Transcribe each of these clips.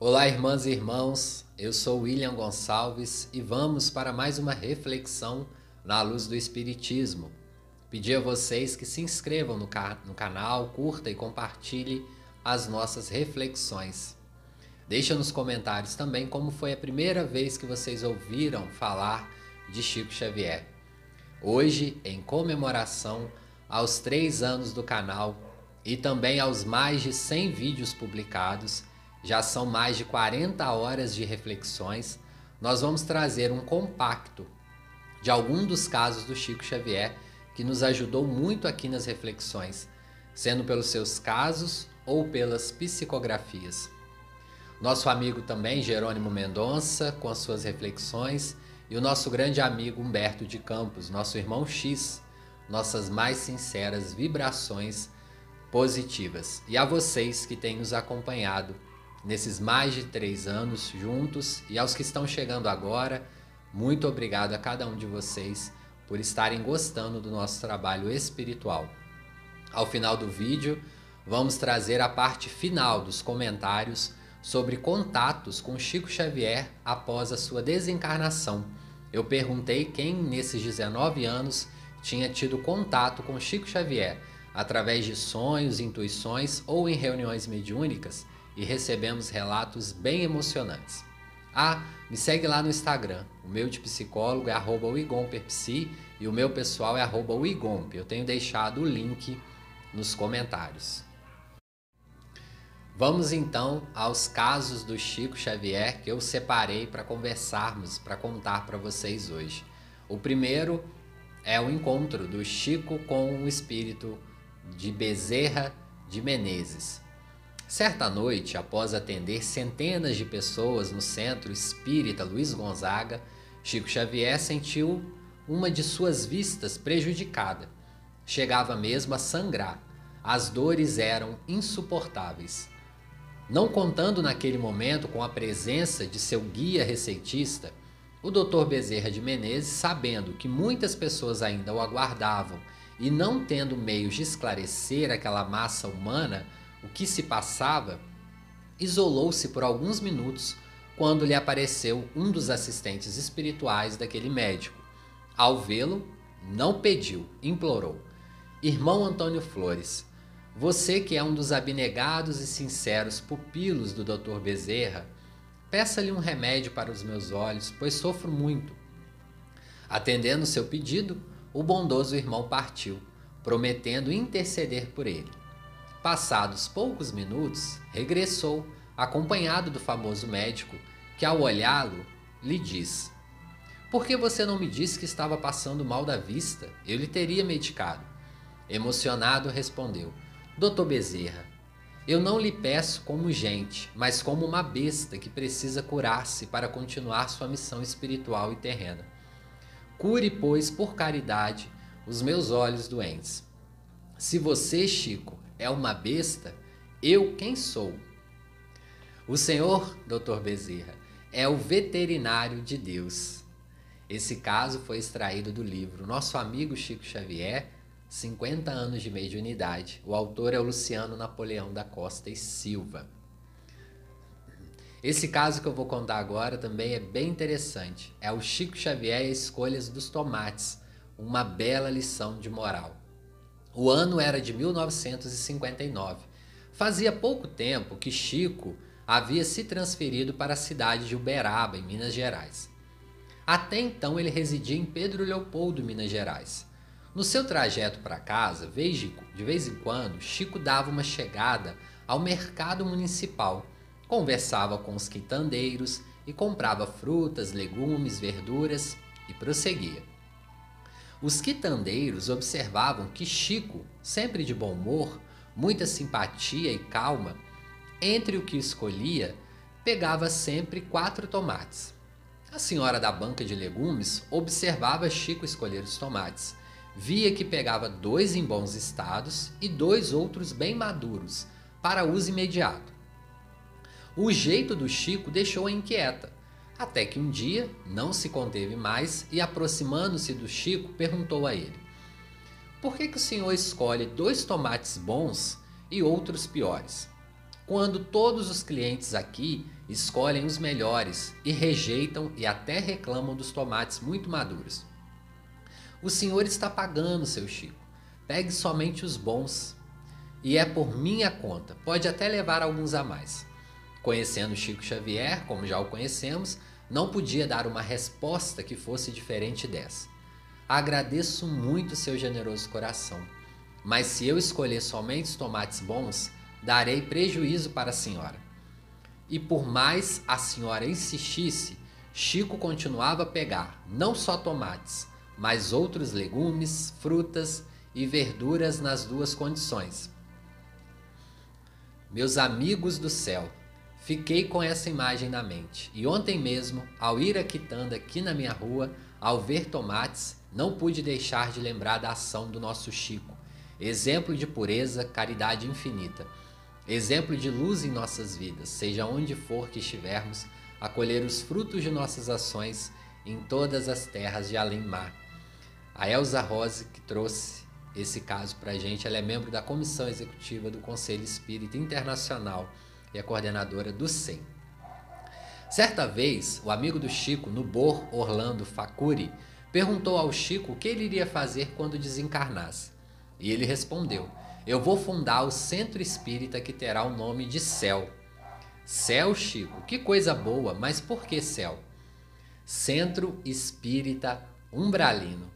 Olá, irmãs e irmãos. Eu sou William Gonçalves e vamos para mais uma reflexão na luz do Espiritismo. Pedi a vocês que se inscrevam no, ca no canal, curta e compartilhe as nossas reflexões. Deixa nos comentários também como foi a primeira vez que vocês ouviram falar de Chico Xavier. Hoje, em comemoração aos três anos do canal e também aos mais de 100 vídeos publicados, já são mais de 40 horas de reflexões. Nós vamos trazer um compacto de algum dos casos do Chico Xavier que nos ajudou muito aqui nas reflexões, sendo pelos seus casos ou pelas psicografias. Nosso amigo também Jerônimo Mendonça com as suas reflexões e o nosso grande amigo Humberto de Campos, nosso irmão X, nossas mais sinceras vibrações positivas. E a vocês que têm nos acompanhado nesses mais de três anos juntos e aos que estão chegando agora, muito obrigado a cada um de vocês por estarem gostando do nosso trabalho espiritual. Ao final do vídeo, vamos trazer a parte final dos comentários sobre contatos com Chico Xavier após a sua desencarnação. Eu perguntei quem nesses 19 anos tinha tido contato com Chico Xavier através de sonhos, intuições ou em reuniões mediúnicas e recebemos relatos bem emocionantes. Ah, me segue lá no Instagram. O meu de psicólogo é wigomperpsi e o meu pessoal é arroba wigomp. Eu tenho deixado o link nos comentários. Vamos então aos casos do Chico Xavier que eu separei para conversarmos, para contar para vocês hoje. O primeiro é o encontro do Chico com o espírito de Bezerra de Menezes. Certa noite, após atender centenas de pessoas no centro espírita Luiz Gonzaga, Chico Xavier sentiu uma de suas vistas prejudicada. Chegava mesmo a sangrar. As dores eram insuportáveis. Não contando naquele momento com a presença de seu guia receitista, o Dr. Bezerra de Menezes, sabendo que muitas pessoas ainda o aguardavam e não tendo meios de esclarecer aquela massa humana, o que se passava, isolou-se por alguns minutos quando lhe apareceu um dos assistentes espirituais daquele médico. Ao vê-lo, não pediu, implorou: Irmão Antônio Flores, você que é um dos abnegados e sinceros pupilos do Dr. Bezerra, peça-lhe um remédio para os meus olhos, pois sofro muito. Atendendo seu pedido, o bondoso irmão partiu, prometendo interceder por ele. Passados poucos minutos, regressou, acompanhado do famoso médico, que ao olhá-lo lhe diz: Por que você não me disse que estava passando mal da vista? Eu lhe teria medicado. Emocionado, respondeu: Doutor Bezerra, eu não lhe peço como gente, mas como uma besta que precisa curar-se para continuar sua missão espiritual e terrena. Cure, pois, por caridade, os meus olhos doentes. Se você, Chico, é uma besta, eu quem sou? O Senhor, Dr. Bezerra, é o veterinário de Deus. Esse caso foi extraído do livro Nosso Amigo Chico Xavier, 50 anos de mediunidade. O autor é o Luciano Napoleão da Costa e Silva. Esse caso que eu vou contar agora também é bem interessante. É o Chico Xavier e as escolhas dos tomates, uma bela lição de moral. O ano era de 1959. Fazia pouco tempo que Chico havia se transferido para a cidade de Uberaba, em Minas Gerais. Até então ele residia em Pedro Leopoldo, Minas Gerais. No seu trajeto para casa, de vez em quando, Chico dava uma chegada ao mercado municipal, conversava com os quitandeiros e comprava frutas, legumes, verduras e prosseguia. Os quitandeiros observavam que Chico, sempre de bom humor, muita simpatia e calma, entre o que escolhia, pegava sempre quatro tomates. A senhora da banca de legumes observava Chico escolher os tomates. Via que pegava dois em bons estados e dois outros bem maduros, para uso imediato. O jeito do Chico deixou-a inquieta até que um dia não se conteve mais e, aproximando-se do Chico, perguntou a ele: Por que, que o senhor escolhe dois tomates bons e outros piores? quando todos os clientes aqui escolhem os melhores e rejeitam e até reclamam dos tomates muito maduros. O senhor está pagando, seu Chico. Pegue somente os bons. E é por minha conta, pode até levar alguns a mais. Conhecendo Chico Xavier, como já o conhecemos, não podia dar uma resposta que fosse diferente dessa. Agradeço muito seu generoso coração, mas se eu escolher somente os tomates bons, darei prejuízo para a senhora. E por mais a senhora insistisse, Chico continuava a pegar não só tomates, mas outros legumes, frutas e verduras nas duas condições. Meus amigos do céu, fiquei com essa imagem na mente. E ontem mesmo, ao ir a quitanda aqui na minha rua, ao ver tomates, não pude deixar de lembrar da ação do nosso Chico. Exemplo de pureza, caridade infinita. Exemplo de luz em nossas vidas, seja onde for que estivermos, a colher os frutos de nossas ações em todas as terras de além-mar. A Elza Rose, que trouxe esse caso para a gente, ela é membro da Comissão Executiva do Conselho Espírita Internacional e é coordenadora do SEM. Certa vez, o amigo do Chico, Nubor Orlando Facuri, perguntou ao Chico o que ele iria fazer quando desencarnasse. E ele respondeu: Eu vou fundar o centro espírita que terá o nome de Céu. Céu, Chico, que coisa boa, mas por que céu? Centro Espírita Umbralino.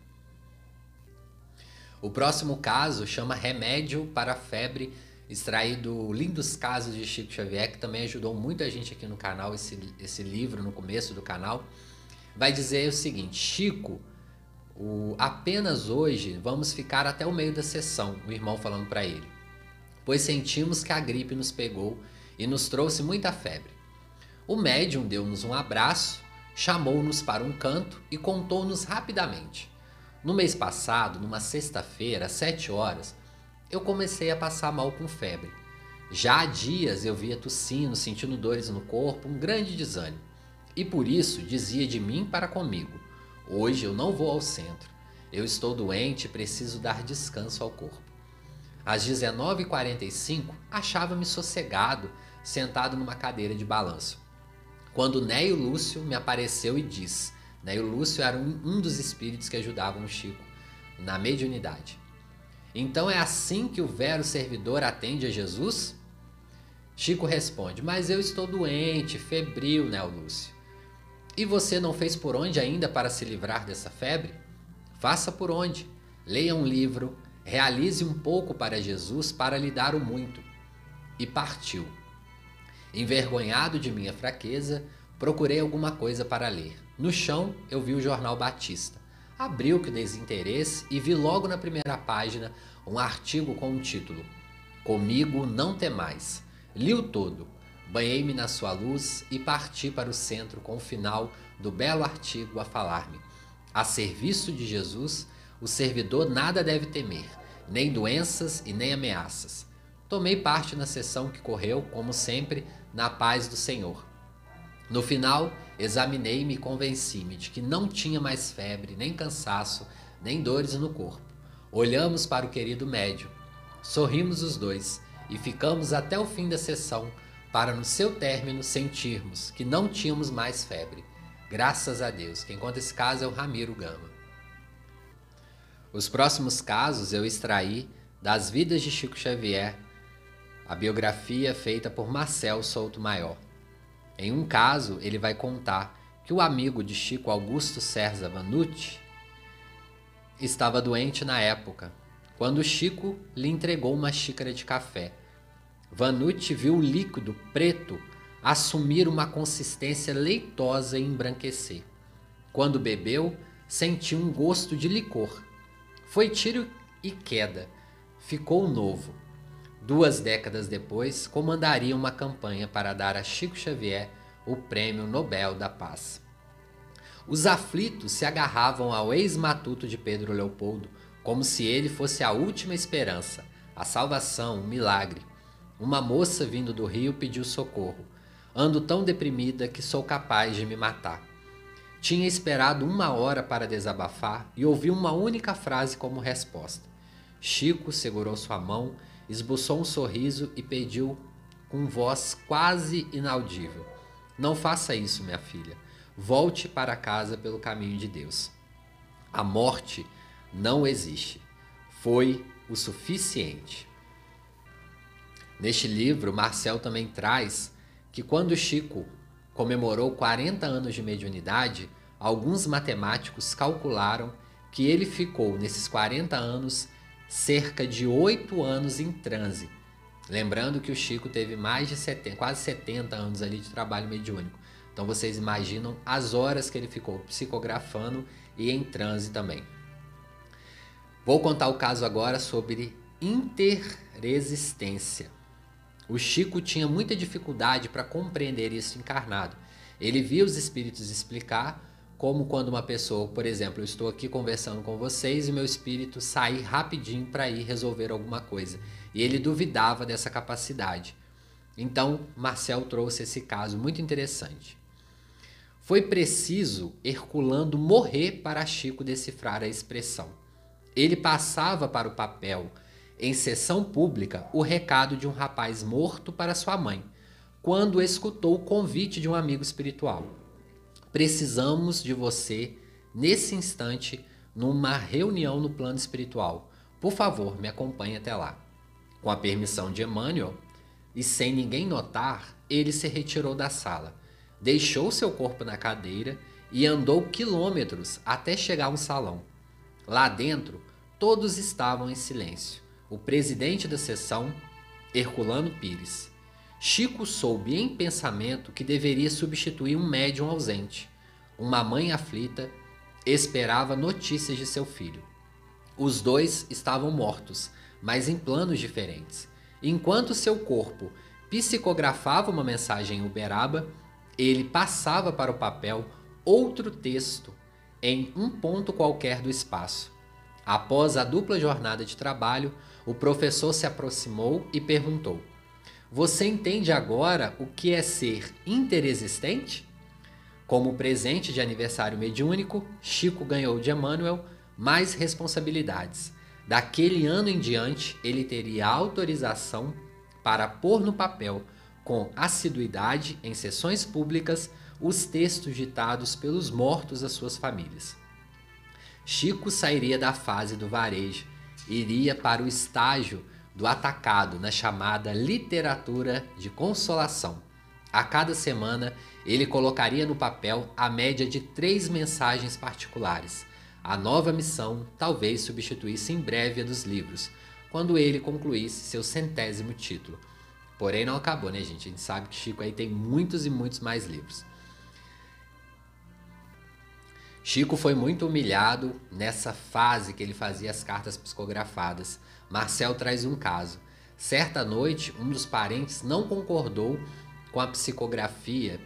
O próximo caso chama Remédio para a Febre, extraído Lindos Casos de Chico Xavier, que também ajudou muita gente aqui no canal, esse, esse livro no começo do canal. Vai dizer o seguinte: Chico, o, apenas hoje vamos ficar até o meio da sessão, o irmão falando para ele, pois sentimos que a gripe nos pegou e nos trouxe muita febre. O médium deu-nos um abraço, chamou-nos para um canto e contou-nos rapidamente no mês passado, numa sexta-feira, às 7 horas, eu comecei a passar mal com febre. Já há dias eu via tossindo, sentindo dores no corpo, um grande desânimo. E por isso dizia de mim para comigo: Hoje eu não vou ao centro. Eu estou doente e preciso dar descanso ao corpo. Às 19h45, achava-me sossegado, sentado numa cadeira de balanço. Quando Neio Lúcio me apareceu e disse: né? E o Lúcio era um, um dos espíritos que ajudavam o Chico na mediunidade. Então é assim que o vero servidor atende a Jesus? Chico responde: Mas eu estou doente, febril, né, Lúcio? E você não fez por onde ainda para se livrar dessa febre? Faça por onde. Leia um livro, realize um pouco para Jesus para lhe dar o muito. E partiu. Envergonhado de minha fraqueza, procurei alguma coisa para ler. No chão, eu vi o jornal Batista. Abri o que desinteresse e vi logo na primeira página um artigo com o título Comigo não temais. Li o todo, banhei-me na sua luz e parti para o centro com o final do belo artigo a falar-me. A serviço de Jesus, o servidor nada deve temer, nem doenças e nem ameaças. Tomei parte na sessão que correu, como sempre, na paz do Senhor. No final, examinei-me e convenci-me de que não tinha mais febre, nem cansaço, nem dores no corpo. Olhamos para o querido médium, sorrimos os dois e ficamos até o fim da sessão para, no seu término, sentirmos que não tínhamos mais febre. Graças a Deus. Quem conta esse caso é o Ramiro Gama. Os próximos casos eu extraí das Vidas de Chico Xavier, a biografia feita por Marcel Souto Maior. Em um caso, ele vai contar que o amigo de Chico Augusto César Vanucci estava doente na época, quando Chico lhe entregou uma xícara de café. Vanucci viu o líquido preto assumir uma consistência leitosa e embranquecer. Quando bebeu, sentiu um gosto de licor. Foi tiro e queda. Ficou novo. Duas décadas depois, comandaria uma campanha para dar a Chico Xavier o Prêmio Nobel da Paz. Os aflitos se agarravam ao ex-matuto de Pedro Leopoldo, como se ele fosse a última esperança, a salvação, um milagre. Uma moça vindo do rio pediu socorro. Ando tão deprimida que sou capaz de me matar. Tinha esperado uma hora para desabafar e ouvi uma única frase como resposta. Chico segurou sua mão esboçou um sorriso e pediu com voz quase inaudível: Não faça isso, minha filha. Volte para casa pelo caminho de Deus. A morte não existe. Foi o suficiente. Neste livro, Marcel também traz que quando Chico comemorou 40 anos de mediunidade, alguns matemáticos calcularam que ele ficou nesses 40 anos cerca de 8 anos em transe. Lembrando que o Chico teve mais de 70, quase 70 anos ali de trabalho mediúnico. Então vocês imaginam as horas que ele ficou psicografando e em transe também. Vou contar o caso agora sobre interresistência. O Chico tinha muita dificuldade para compreender isso encarnado. Ele via os espíritos explicar, como quando uma pessoa, por exemplo, eu estou aqui conversando com vocês e meu espírito sair rapidinho para ir resolver alguma coisa. E ele duvidava dessa capacidade. Então, Marcel trouxe esse caso muito interessante. Foi preciso Herculando morrer para Chico decifrar a expressão. Ele passava para o papel, em sessão pública, o recado de um rapaz morto para sua mãe, quando escutou o convite de um amigo espiritual. Precisamos de você nesse instante numa reunião no plano espiritual. Por favor, me acompanhe até lá. Com a permissão de Emmanuel, e sem ninguém notar, ele se retirou da sala, deixou seu corpo na cadeira e andou quilômetros até chegar ao salão. Lá dentro, todos estavam em silêncio. O presidente da sessão, Herculano Pires. Chico soube em pensamento que deveria substituir um médium ausente. Uma mãe aflita esperava notícias de seu filho. Os dois estavam mortos, mas em planos diferentes. Enquanto seu corpo psicografava uma mensagem em Uberaba, ele passava para o papel outro texto em um ponto qualquer do espaço. Após a dupla jornada de trabalho, o professor se aproximou e perguntou: Você entende agora o que é ser interexistente? Como presente de aniversário mediúnico, Chico ganhou de Emmanuel mais responsabilidades. Daquele ano em diante, ele teria autorização para pôr no papel, com assiduidade, em sessões públicas, os textos ditados pelos mortos às suas famílias. Chico sairia da fase do varejo, iria para o estágio do atacado na chamada literatura de consolação. A cada semana, ele colocaria no papel a média de três mensagens particulares. A nova missão talvez substituísse em breve a dos livros, quando ele concluísse seu centésimo título. Porém, não acabou, né, gente? A gente sabe que Chico aí tem muitos e muitos mais livros. Chico foi muito humilhado nessa fase que ele fazia as cartas psicografadas. Marcel traz um caso. Certa noite, um dos parentes não concordou com a psicografia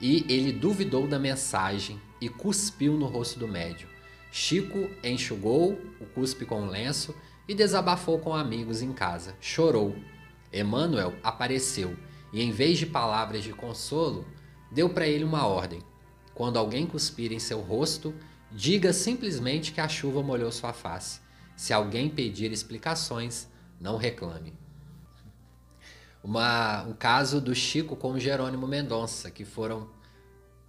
e ele duvidou da mensagem e cuspiu no rosto do médium. Chico enxugou o cuspe com um lenço e desabafou com amigos em casa. Chorou. Emmanuel apareceu e, em vez de palavras de consolo, deu para ele uma ordem: quando alguém cuspir em seu rosto, diga simplesmente que a chuva molhou sua face. Se alguém pedir explicações, não reclame. Uma, um caso do Chico com Jerônimo Mendonça, que foram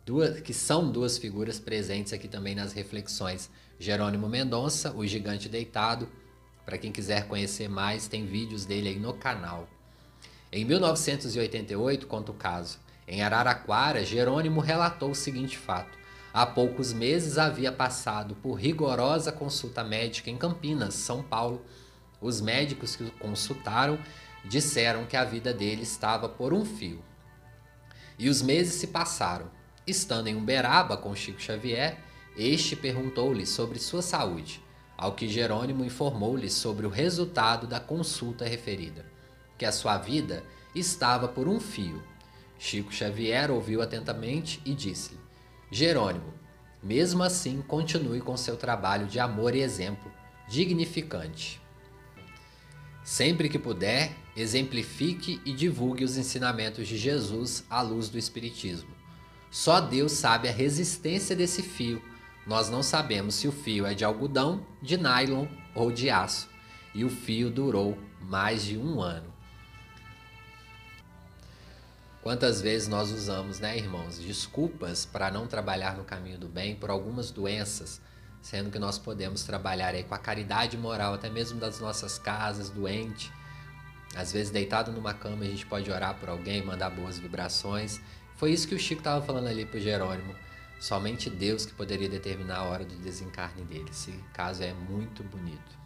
duas, que são duas figuras presentes aqui também nas reflexões. Jerônimo Mendonça, o gigante deitado. Para quem quiser conhecer mais, tem vídeos dele aí no canal. Em 1988, conta o caso. Em Araraquara, Jerônimo relatou o seguinte fato: há poucos meses havia passado por rigorosa consulta médica em Campinas, São Paulo. Os médicos que o consultaram disseram que a vida dele estava por um fio. E os meses se passaram. Estando em Uberaba com Chico Xavier, este perguntou-lhe sobre sua saúde, ao que Jerônimo informou-lhe sobre o resultado da consulta referida, que a sua vida estava por um fio Chico Xavier ouviu atentamente e disse-lhe: Jerônimo, mesmo assim, continue com seu trabalho de amor e exemplo, dignificante. Sempre que puder, exemplifique e divulgue os ensinamentos de Jesus à luz do Espiritismo. Só Deus sabe a resistência desse fio. Nós não sabemos se o fio é de algodão, de nylon ou de aço. E o fio durou mais de um ano. Quantas vezes nós usamos, né, irmãos, desculpas para não trabalhar no caminho do bem por algumas doenças, sendo que nós podemos trabalhar aí com a caridade moral, até mesmo das nossas casas, doente. Às vezes, deitado numa cama, a gente pode orar por alguém, mandar boas vibrações. Foi isso que o Chico estava falando ali para Jerônimo. Somente Deus que poderia determinar a hora do desencarne dele. Esse caso é muito bonito.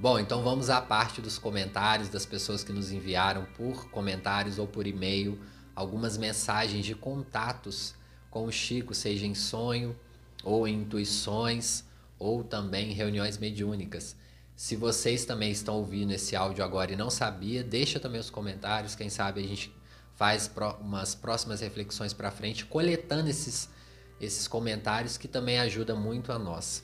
Bom, então vamos à parte dos comentários das pessoas que nos enviaram por comentários ou por e-mail algumas mensagens de contatos com o Chico, seja em sonho ou em intuições ou também em reuniões mediúnicas. Se vocês também estão ouvindo esse áudio agora e não sabia, deixa também os comentários, quem sabe a gente faz umas próximas reflexões para frente, coletando esses, esses comentários que também ajuda muito a nós.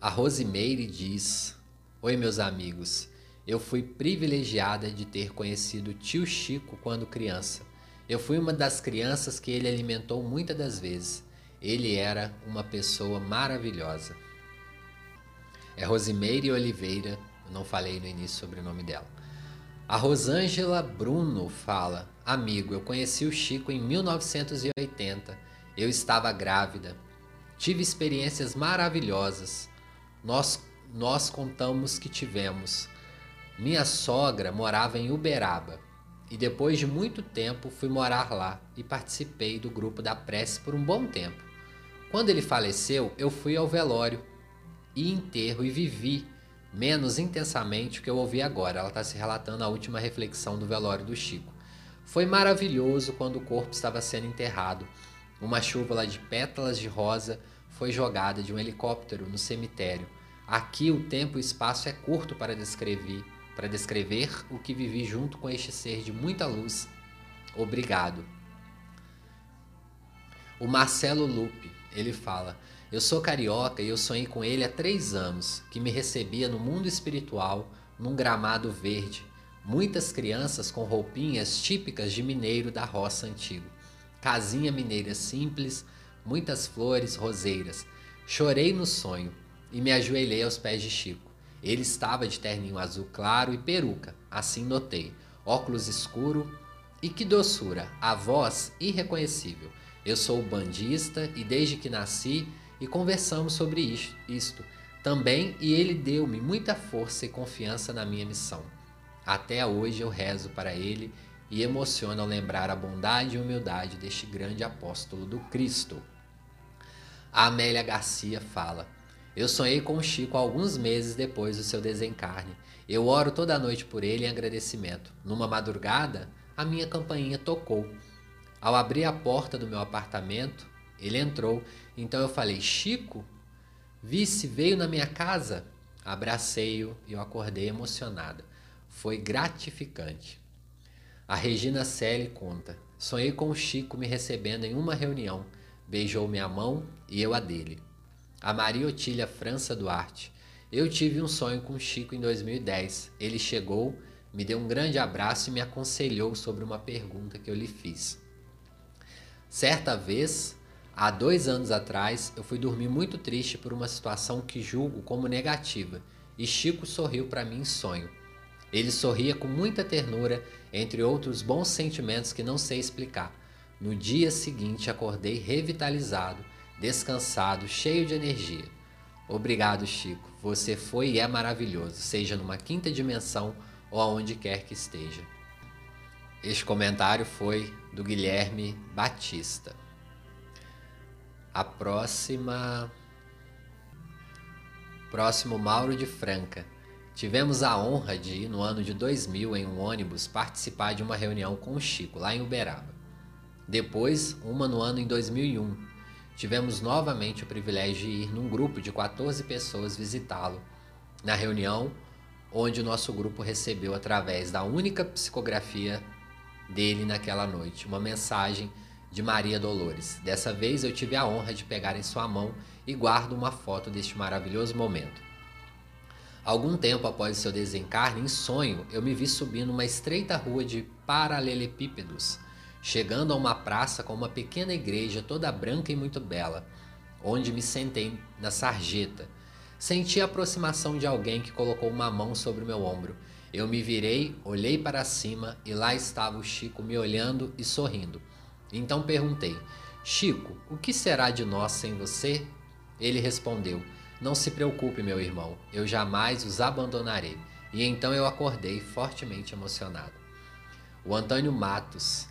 A Rosimeire diz: Oi, meus amigos. Eu fui privilegiada de ter conhecido tio Chico quando criança. Eu fui uma das crianças que ele alimentou muitas das vezes. Ele era uma pessoa maravilhosa. É Rosimeire Oliveira, eu não falei no início sobre o nome dela. A Rosângela Bruno fala: Amigo, eu conheci o Chico em 1980. Eu estava grávida. Tive experiências maravilhosas. Nós, nós contamos que tivemos. Minha sogra morava em Uberaba e depois de muito tempo fui morar lá e participei do grupo da prece por um bom tempo. Quando ele faleceu, eu fui ao velório e enterro e vivi menos intensamente o que eu ouvi agora. Ela está se relatando a última reflexão do velório do Chico. Foi maravilhoso quando o corpo estava sendo enterrado. Uma chuva de pétalas de rosa foi jogada de um helicóptero no cemitério. Aqui o tempo e espaço é curto para descrever, para descrever o que vivi junto com este ser de muita luz. Obrigado. O Marcelo Lupe, ele fala: eu sou carioca e eu sonhei com ele há três anos, que me recebia no mundo espiritual, num gramado verde. Muitas crianças com roupinhas típicas de mineiro da roça antigo. Casinha mineira simples, muitas flores roseiras. Chorei no sonho e me ajoelhei aos pés de Chico. Ele estava de terninho azul claro e peruca, assim notei. Óculos escuro e que doçura, a voz irreconhecível. Eu sou bandista e desde que nasci e conversamos sobre isto também e ele deu-me muita força e confiança na minha missão. Até hoje eu rezo para ele e emociono ao lembrar a bondade e humildade deste grande apóstolo do Cristo. A Amélia Garcia fala: Eu sonhei com o Chico alguns meses depois do seu desencarne. Eu oro toda noite por ele em agradecimento. Numa madrugada, a minha campainha tocou. Ao abrir a porta do meu apartamento, ele entrou então eu falei: Chico, vice veio na minha casa? Abracei-o e eu acordei emocionada. Foi gratificante. A Regina Selle conta: Sonhei com o Chico me recebendo em uma reunião. Beijou minha mão e eu a dele. A Maria Otília França Duarte. Eu tive um sonho com Chico em 2010. Ele chegou, me deu um grande abraço e me aconselhou sobre uma pergunta que eu lhe fiz. Certa vez, Há dois anos atrás, eu fui dormir muito triste por uma situação que julgo como negativa, e Chico sorriu para mim em sonho. Ele sorria com muita ternura, entre outros bons sentimentos que não sei explicar. No dia seguinte, acordei revitalizado, descansado, cheio de energia. Obrigado, Chico. Você foi e é maravilhoso, seja numa quinta dimensão ou aonde quer que esteja. Este comentário foi do Guilherme Batista. A próxima. Próximo Mauro de Franca. Tivemos a honra de, no ano de 2000, em um ônibus, participar de uma reunião com o Chico, lá em Uberaba. Depois, uma no ano em 2001. Tivemos novamente o privilégio de ir num grupo de 14 pessoas visitá-lo. Na reunião, onde o nosso grupo recebeu, através da única psicografia dele naquela noite, uma mensagem de Maria Dolores. Dessa vez eu tive a honra de pegar em sua mão e guardo uma foto deste maravilhoso momento. Algum tempo após seu desencarne, em sonho, eu me vi subindo uma estreita rua de paralelepípedos, chegando a uma praça com uma pequena igreja toda branca e muito bela, onde me sentei na sarjeta. Senti a aproximação de alguém que colocou uma mão sobre o meu ombro. Eu me virei, olhei para cima e lá estava o Chico me olhando e sorrindo. Então perguntei: Chico, o que será de nós sem você? Ele respondeu: Não se preocupe, meu irmão, eu jamais os abandonarei. E então eu acordei fortemente emocionado. O Antônio Matos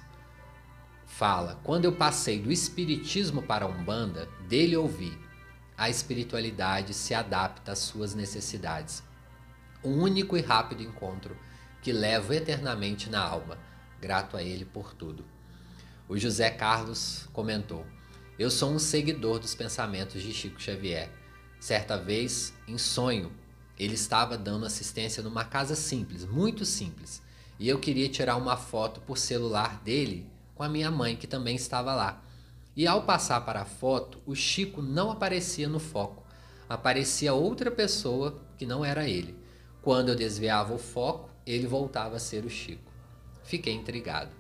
fala: Quando eu passei do espiritismo para a Umbanda, dele ouvi: a espiritualidade se adapta às suas necessidades. Um único e rápido encontro que levo eternamente na alma, grato a ele por tudo. O José Carlos comentou: Eu sou um seguidor dos pensamentos de Chico Xavier. Certa vez, em sonho, ele estava dando assistência numa casa simples, muito simples, e eu queria tirar uma foto por celular dele com a minha mãe, que também estava lá. E ao passar para a foto, o Chico não aparecia no foco. Aparecia outra pessoa que não era ele. Quando eu desviava o foco, ele voltava a ser o Chico. Fiquei intrigado.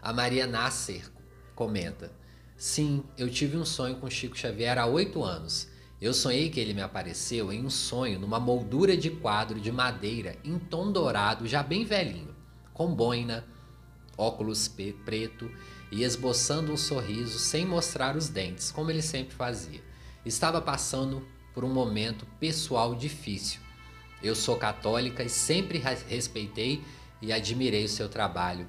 A Maria Nasser comenta: Sim, eu tive um sonho com Chico Xavier há oito anos. Eu sonhei que ele me apareceu em um sonho numa moldura de quadro de madeira em tom dourado, já bem velhinho, com boina, óculos preto e esboçando um sorriso sem mostrar os dentes, como ele sempre fazia. Estava passando por um momento pessoal difícil. Eu sou católica e sempre respeitei e admirei o seu trabalho.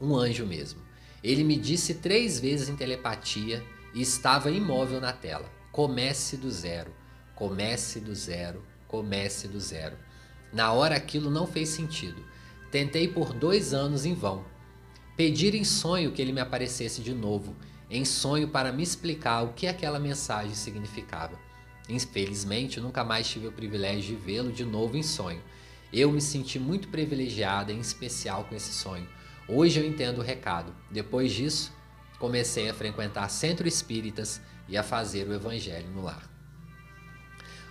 Um anjo mesmo. Ele me disse três vezes em telepatia e estava imóvel na tela. Comece do zero, comece do zero, comece do zero. Na hora aquilo não fez sentido. Tentei por dois anos em vão. Pedir em sonho que ele me aparecesse de novo, em sonho para me explicar o que aquela mensagem significava. Infelizmente, nunca mais tive o privilégio de vê-lo de novo em sonho. Eu me senti muito privilegiada, em especial com esse sonho. Hoje eu entendo o recado. Depois disso, comecei a frequentar centro espíritas e a fazer o evangelho no lar.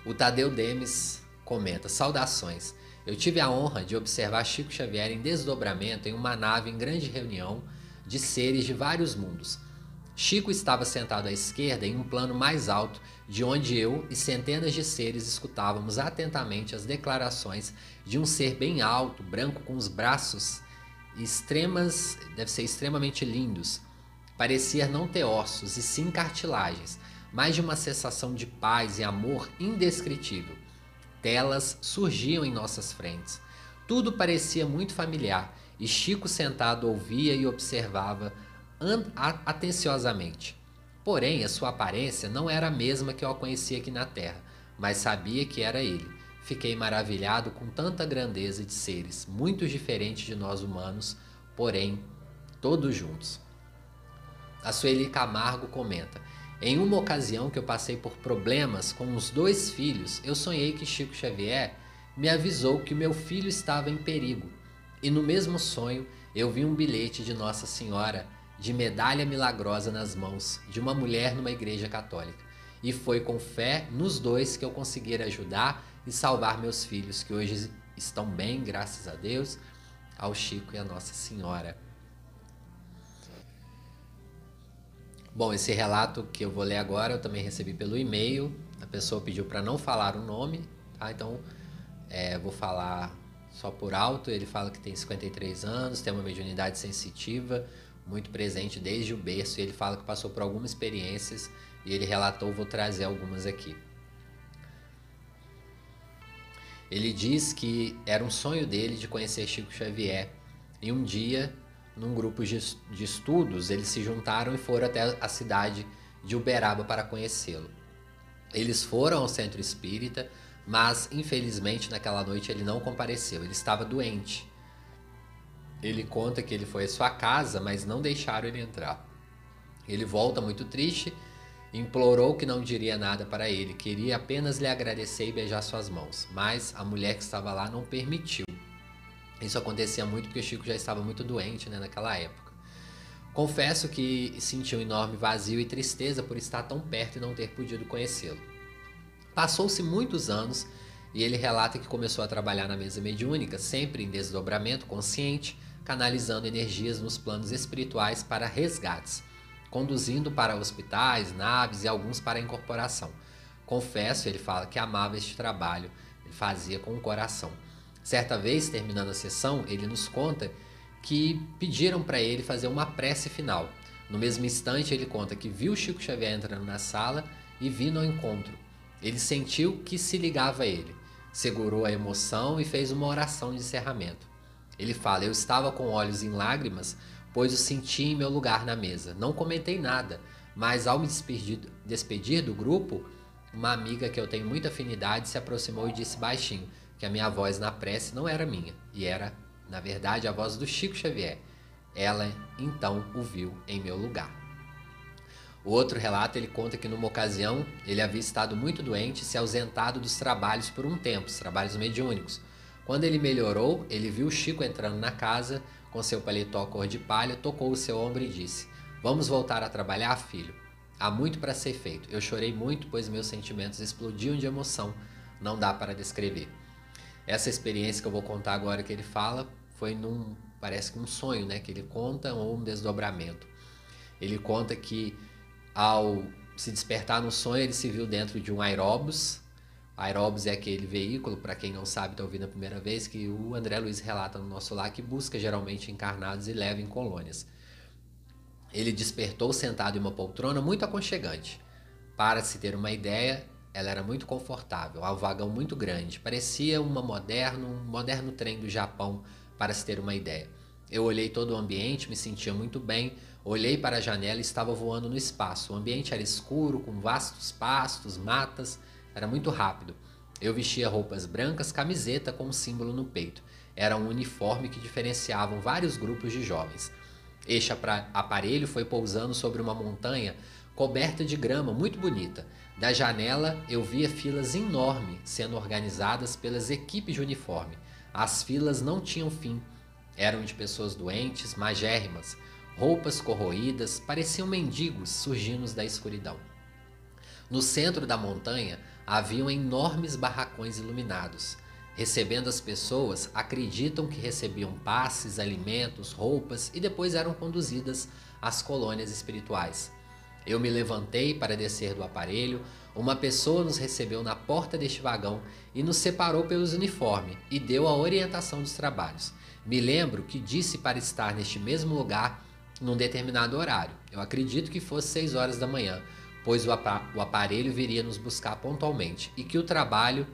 O Tadeu Demes comenta: Saudações. Eu tive a honra de observar Chico Xavier em desdobramento em uma nave em grande reunião de seres de vários mundos. Chico estava sentado à esquerda em um plano mais alto, de onde eu e centenas de seres escutávamos atentamente as declarações de um ser bem alto, branco, com os braços extremas, deve ser extremamente lindos. Parecia não ter ossos e sim cartilagens, mas de uma sensação de paz e amor indescritível telas surgiam em nossas frentes. Tudo parecia muito familiar e Chico sentado ouvia e observava atenciosamente. Porém, a sua aparência não era a mesma que eu conhecia aqui na Terra, mas sabia que era ele. Fiquei maravilhado com tanta grandeza de seres, muito diferentes de nós humanos, porém, todos juntos. A Sueli Camargo comenta: em uma ocasião que eu passei por problemas com os dois filhos, eu sonhei que Chico Xavier me avisou que meu filho estava em perigo. E no mesmo sonho, eu vi um bilhete de Nossa Senhora de medalha milagrosa nas mãos de uma mulher numa igreja católica. E foi com fé nos dois que eu consegui ajudar e salvar meus filhos, que hoje estão bem, graças a Deus, ao Chico e à Nossa Senhora. Bom, esse relato que eu vou ler agora eu também recebi pelo e-mail. A pessoa pediu para não falar o nome, tá? Então, é, vou falar só por alto. Ele fala que tem 53 anos, tem uma mediunidade sensitiva, muito presente desde o berço. Ele fala que passou por algumas experiências e ele relatou, vou trazer algumas aqui. Ele diz que era um sonho dele de conhecer Chico Xavier. E um dia num grupo de, estudos, eles se juntaram e foram até a cidade de Uberaba para conhecê-lo. Eles foram ao centro espírita, mas infelizmente naquela noite ele não compareceu, ele estava doente. Ele conta que ele foi à sua casa, mas não deixaram ele entrar. Ele volta muito triste, implorou que não diria nada para ele, queria apenas lhe agradecer e beijar suas mãos, mas a mulher que estava lá não permitiu. Isso acontecia muito porque Chico já estava muito doente né, naquela época. Confesso que senti um enorme vazio e tristeza por estar tão perto e não ter podido conhecê-lo. Passou-se muitos anos e ele relata que começou a trabalhar na mesa mediúnica, sempre em desdobramento consciente, canalizando energias nos planos espirituais para resgates, conduzindo para hospitais, naves e alguns para incorporação. Confesso, ele fala que amava este trabalho, ele fazia com o coração. Certa vez, terminando a sessão, ele nos conta que pediram para ele fazer uma prece final. No mesmo instante, ele conta que viu Chico Xavier entrando na sala e vindo ao encontro. Ele sentiu que se ligava a ele, segurou a emoção e fez uma oração de encerramento. Ele fala: Eu estava com olhos em lágrimas, pois o senti em meu lugar na mesa. Não comentei nada, mas ao me despedir, despedir do grupo, uma amiga que eu tenho muita afinidade se aproximou e disse baixinho que a minha voz na prece não era minha, e era, na verdade, a voz do Chico Xavier. Ela então o viu em meu lugar. O outro relato ele conta que numa ocasião ele havia estado muito doente e se ausentado dos trabalhos por um tempo, os trabalhos mediúnicos. Quando ele melhorou, ele viu Chico entrando na casa com seu paletó cor de palha, tocou o seu ombro e disse: Vamos voltar a trabalhar, filho. Há muito para ser feito. Eu chorei muito, pois meus sentimentos explodiam de emoção. Não dá para descrever. Essa experiência que eu vou contar agora que ele fala foi num, parece que um sonho, né? Que ele conta ou um desdobramento. Ele conta que ao se despertar no sonho, ele se viu dentro de um aeróbus. Aeróbus é aquele veículo, para quem não sabe, está ouvindo a primeira vez, que o André Luiz relata no nosso lar, que busca geralmente encarnados e leva em colônias. Ele despertou sentado em uma poltrona muito aconchegante. Para se ter uma ideia, ela era muito confortável, um vagão muito grande, parecia uma moderno, um moderno trem do Japão, para se ter uma ideia. Eu olhei todo o ambiente, me sentia muito bem, olhei para a janela e estava voando no espaço. O ambiente era escuro, com vastos pastos, matas, era muito rápido. Eu vestia roupas brancas, camiseta com um símbolo no peito. Era um uniforme que diferenciavam vários grupos de jovens. Este aparelho foi pousando sobre uma montanha coberta de grama muito bonita. Da janela eu via filas enormes sendo organizadas pelas equipes de uniforme. As filas não tinham fim. Eram de pessoas doentes, magérrimas, roupas corroídas, pareciam mendigos surgindo da escuridão. No centro da montanha haviam enormes barracões iluminados recebendo as pessoas, acreditam que recebiam passes, alimentos, roupas e depois eram conduzidas às colônias espirituais. Eu me levantei para descer do aparelho, uma pessoa nos recebeu na porta deste vagão e nos separou pelos uniformes e deu a orientação dos trabalhos. Me lembro que disse para estar neste mesmo lugar num determinado horário. Eu acredito que fosse 6 horas da manhã, pois o aparelho viria nos buscar pontualmente e que o trabalho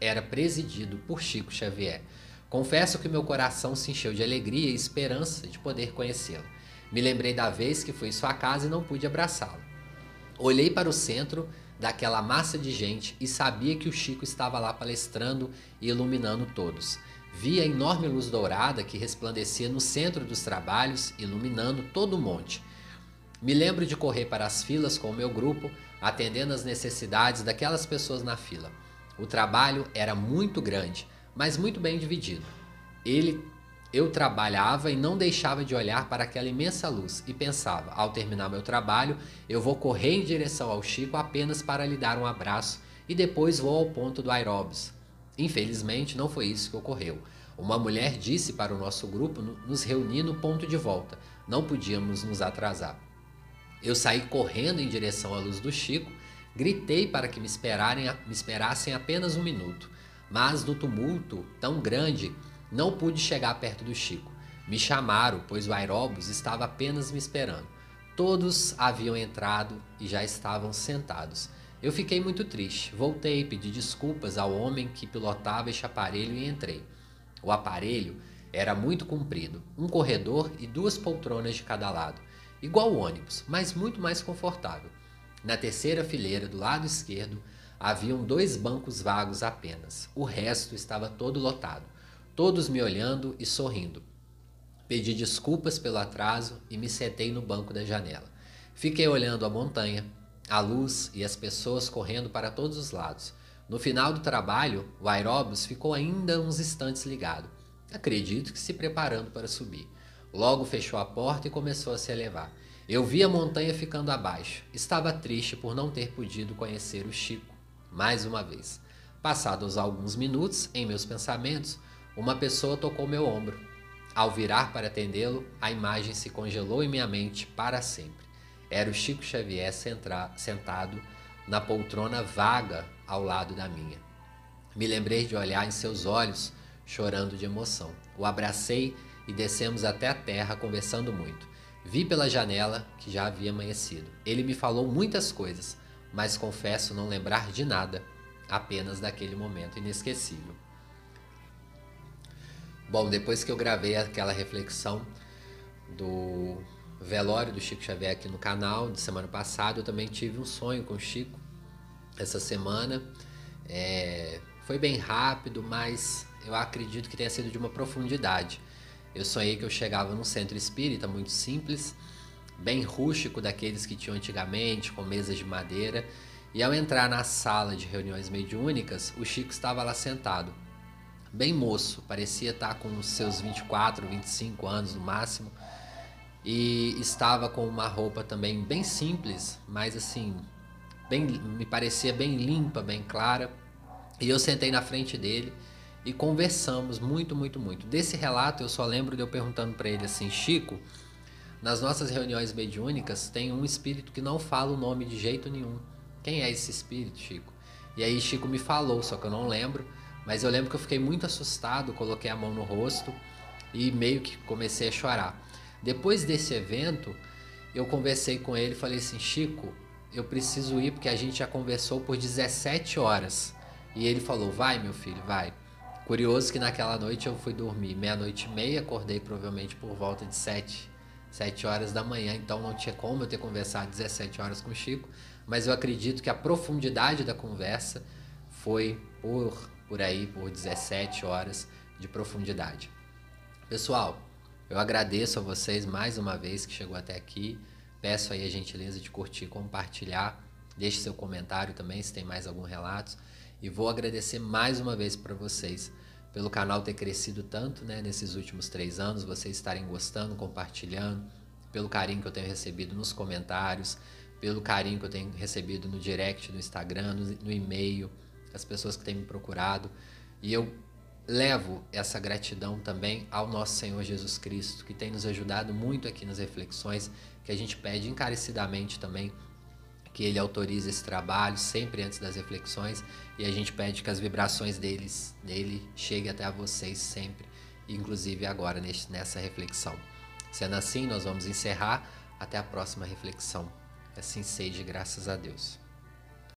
era presidido por Chico Xavier. Confesso que meu coração se encheu de alegria e esperança de poder conhecê-lo. Me lembrei da vez que fui em sua casa e não pude abraçá-lo. Olhei para o centro daquela massa de gente e sabia que o Chico estava lá palestrando e iluminando todos. Vi a enorme luz dourada que resplandecia no centro dos trabalhos, iluminando todo o monte. Me lembro de correr para as filas com o meu grupo, atendendo às necessidades daquelas pessoas na fila. O trabalho era muito grande, mas muito bem dividido. Ele eu trabalhava e não deixava de olhar para aquela imensa luz e pensava: ao terminar meu trabalho, eu vou correr em direção ao Chico apenas para lhe dar um abraço e depois vou ao ponto do aeróbis. Infelizmente, não foi isso que ocorreu. Uma mulher disse para o nosso grupo nos reunir no ponto de volta. Não podíamos nos atrasar. Eu saí correndo em direção à luz do Chico Gritei para que me, me esperassem apenas um minuto, mas no tumulto tão grande não pude chegar perto do Chico. Me chamaram, pois o aeróbus estava apenas me esperando. Todos haviam entrado e já estavam sentados. Eu fiquei muito triste. Voltei, pedi desculpas ao homem que pilotava este aparelho e entrei. O aparelho era muito comprido, um corredor e duas poltronas de cada lado, igual o ônibus, mas muito mais confortável. Na terceira fileira, do lado esquerdo, haviam dois bancos vagos apenas. O resto estava todo lotado, todos me olhando e sorrindo. Pedi desculpas pelo atraso e me sentei no banco da janela. Fiquei olhando a montanha, a luz e as pessoas correndo para todos os lados. No final do trabalho, o aeróbus ficou ainda uns instantes ligado. Acredito que se preparando para subir. Logo fechou a porta e começou a se elevar. Eu vi a montanha ficando abaixo. Estava triste por não ter podido conhecer o Chico mais uma vez. Passados alguns minutos, em meus pensamentos, uma pessoa tocou meu ombro. Ao virar para atendê-lo, a imagem se congelou em minha mente para sempre. Era o Chico Xavier sentado na poltrona vaga ao lado da minha. Me lembrei de olhar em seus olhos, chorando de emoção. O abracei e descemos até a terra conversando muito. Vi pela janela que já havia amanhecido. Ele me falou muitas coisas, mas confesso não lembrar de nada, apenas daquele momento inesquecível. Bom, depois que eu gravei aquela reflexão do velório do Chico Xavier aqui no canal de semana passada, eu também tive um sonho com o Chico essa semana. É, foi bem rápido, mas eu acredito que tenha sido de uma profundidade. Eu sonhei que eu chegava num centro espírita muito simples, bem rústico daqueles que tinham antigamente, com mesas de madeira, e ao entrar na sala de reuniões mediúnicas, o Chico estava lá sentado bem moço, parecia estar com seus 24, 25 anos no máximo. E estava com uma roupa também bem simples, mas assim, bem, me parecia bem limpa, bem clara. E eu sentei na frente dele e conversamos muito, muito, muito. Desse relato eu só lembro de eu perguntando para ele assim, Chico, nas nossas reuniões mediúnicas tem um espírito que não fala o nome de jeito nenhum. Quem é esse espírito, Chico? E aí Chico me falou, só que eu não lembro. Mas eu lembro que eu fiquei muito assustado, coloquei a mão no rosto e meio que comecei a chorar. Depois desse evento, eu conversei com ele e falei assim: Chico, eu preciso ir porque a gente já conversou por 17 horas. E ele falou: Vai, meu filho, vai. Curioso que naquela noite eu fui dormir meia-noite e meia, acordei provavelmente por volta de 7, 7 horas da manhã, então não tinha como eu ter conversado 17 horas com o Chico, mas eu acredito que a profundidade da conversa foi por por aí por 17 horas de profundidade. Pessoal, eu agradeço a vocês mais uma vez que chegou até aqui. Peço aí a gentileza de curtir, compartilhar, deixe seu comentário também se tem mais algum relato. E vou agradecer mais uma vez para vocês pelo canal ter crescido tanto né, nesses últimos três anos, vocês estarem gostando, compartilhando, pelo carinho que eu tenho recebido nos comentários, pelo carinho que eu tenho recebido no direct do Instagram, no, no e-mail as pessoas que têm me procurado. E eu levo essa gratidão também ao nosso Senhor Jesus Cristo, que tem nos ajudado muito aqui nas reflexões, que a gente pede encarecidamente também que ele autorize esse trabalho sempre antes das reflexões e a gente pede que as vibrações deles, dele cheguem até a vocês sempre, inclusive agora neste, nessa reflexão. Sendo assim, nós vamos encerrar. Até a próxima reflexão. Assim seja, graças a Deus.